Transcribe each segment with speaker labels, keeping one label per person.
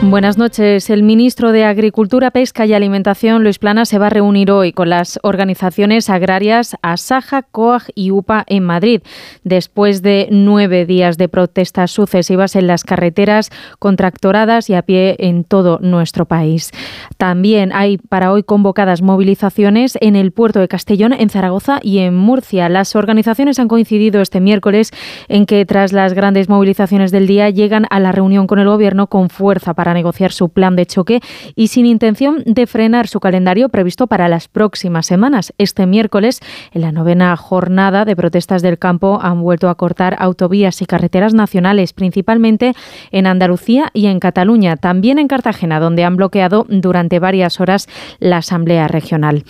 Speaker 1: Buenas noches. El ministro de Agricultura, Pesca y Alimentación, Luis Plana, se va a reunir hoy con las organizaciones agrarias Asaja, COAG y UPA en Madrid, después de nueve días de protestas sucesivas en las carreteras, contractoradas y a pie en todo nuestro país. También hay para hoy convocadas movilizaciones en el puerto de Castellón, en Zaragoza y en Murcia. Las organizaciones han coincidido este miércoles en que tras las grandes movilizaciones del día llegan a la reunión con el Gobierno con fuerza para negociar su plan de choque y sin intención de frenar su calendario previsto para las próximas semanas. Este miércoles, en la novena jornada de protestas del campo, han vuelto a cortar autovías y carreteras nacionales, principalmente en Andalucía y en Cataluña, también en Cartagena, donde han bloqueado durante varias horas la Asamblea Regional.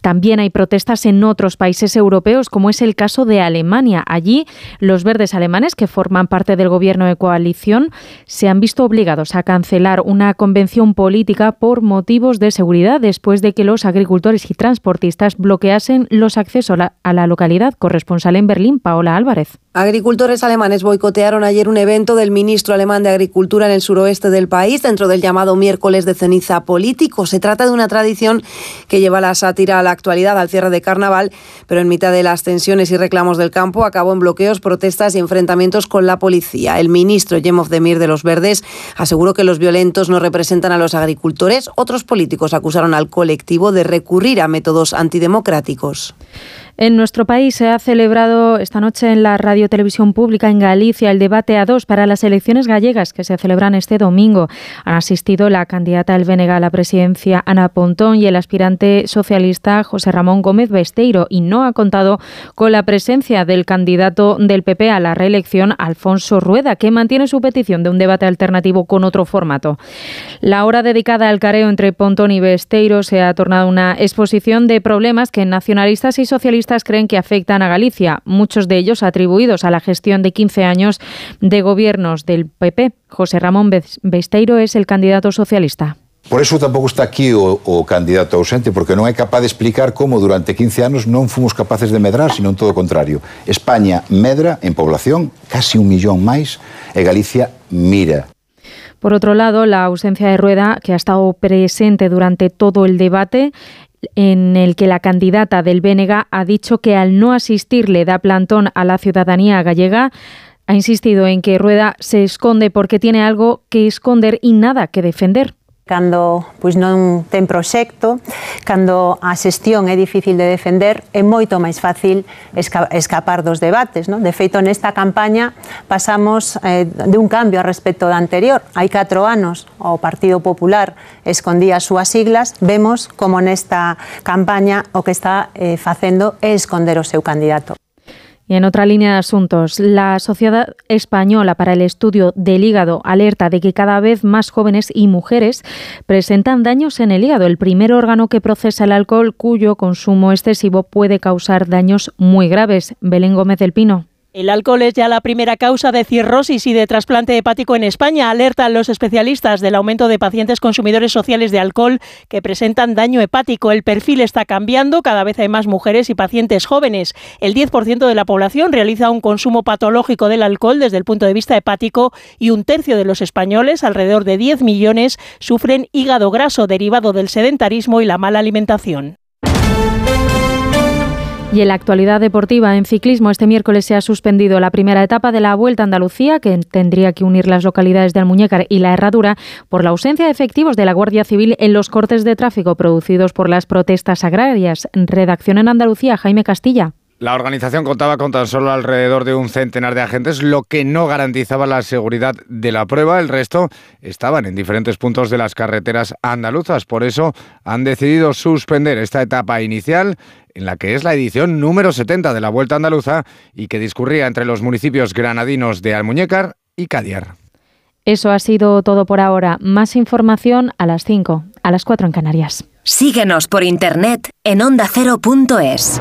Speaker 1: También hay protestas en otros países europeos, como es el caso de Alemania. Allí, los verdes alemanes, que forman parte del gobierno de coalición, se han visto obligados a cancelar una convención política por motivos de seguridad después de que los agricultores y transportistas bloqueasen los accesos a la localidad. Corresponsal en Berlín, Paola Álvarez.
Speaker 2: Agricultores alemanes boicotearon ayer un evento del ministro alemán de Agricultura en el suroeste del país, dentro del llamado miércoles de ceniza político. Se trata de una tradición que lleva la sátira a la actualidad al cierre de carnaval, pero en mitad de las tensiones y reclamos del campo acabó en bloqueos, protestas y enfrentamientos con la policía. El ministro Jemov Demir de los Verdes aseguró que los violentos no representan a los agricultores. Otros políticos acusaron al colectivo de recurrir a métodos antidemocráticos.
Speaker 1: En nuestro país se ha celebrado esta noche en la Radio Televisión Pública en Galicia el debate a dos para las elecciones gallegas que se celebran este domingo. Han asistido la candidata del BNG a la presidencia Ana Pontón y el aspirante socialista José Ramón Gómez Besteiro y no ha contado con la presencia del candidato del PP a la reelección Alfonso Rueda, que mantiene su petición de un debate alternativo con otro formato. La hora dedicada al careo entre Pontón y Besteiro se ha tornado una exposición de problemas que nacionalistas y socialistas socialistas creen que afectan a Galicia, muchos de ellos atribuidos a la gestión de 15 años de gobiernos del PP. José Ramón Besteiro es el candidato socialista.
Speaker 3: Por eso tampouco está aquí o, o candidato ausente, porque non é capaz de explicar como durante 15 anos non fomos capaces de medrar, sino todo o contrario. España medra en población casi un millón máis e Galicia mira.
Speaker 1: Por otro lado, la ausencia de Rueda, que ha estado presente durante todo el debate, en el que la candidata del Bénega ha dicho que al no asistir le da plantón a la ciudadanía gallega, ha insistido en que Rueda se esconde porque tiene algo que esconder y nada que defender.
Speaker 4: cando pois non ten proxecto, cando a xestión é difícil de defender, é moito máis fácil escapar dos debates. Non? De feito, nesta campaña pasamos eh, de un cambio a respecto da anterior. Hai 4 anos o Partido Popular escondía as súas siglas, vemos como nesta campaña o que está eh, facendo é esconder o seu candidato.
Speaker 1: Y en otra línea de asuntos, la Sociedad Española para el Estudio del Hígado alerta de que cada vez más jóvenes y mujeres presentan daños en el hígado, el primer órgano que procesa el alcohol cuyo consumo excesivo puede causar daños muy graves. Belén Gómez del Pino.
Speaker 5: El alcohol es ya la primera causa de cirrosis y de trasplante hepático en España. Alertan los especialistas del aumento de pacientes consumidores sociales de alcohol que presentan daño hepático. El perfil está cambiando, cada vez hay más mujeres y pacientes jóvenes. El 10% de la población realiza un consumo patológico del alcohol desde el punto de vista hepático y un tercio de los españoles, alrededor de 10 millones, sufren hígado graso derivado del sedentarismo y la mala alimentación.
Speaker 1: Y en la actualidad deportiva, en ciclismo, este miércoles se ha suspendido la primera etapa de la Vuelta a Andalucía, que tendría que unir las localidades de Almuñécar y La Herradura, por la ausencia de efectivos de la Guardia Civil en los cortes de tráfico producidos por las protestas agrarias. Redacción en Andalucía, Jaime Castilla.
Speaker 6: La organización contaba con tan solo alrededor de un centenar de agentes, lo que no garantizaba la seguridad de la prueba. El resto estaban en diferentes puntos de las carreteras andaluzas. Por eso han decidido suspender esta etapa inicial en la que es la edición número 70 de la Vuelta Andaluza y que discurría entre los municipios granadinos de Almuñécar y Cadiar.
Speaker 1: Eso ha sido todo por ahora. Más información a las 5, a las 4 en Canarias.
Speaker 7: Síguenos por internet en ondacero.es.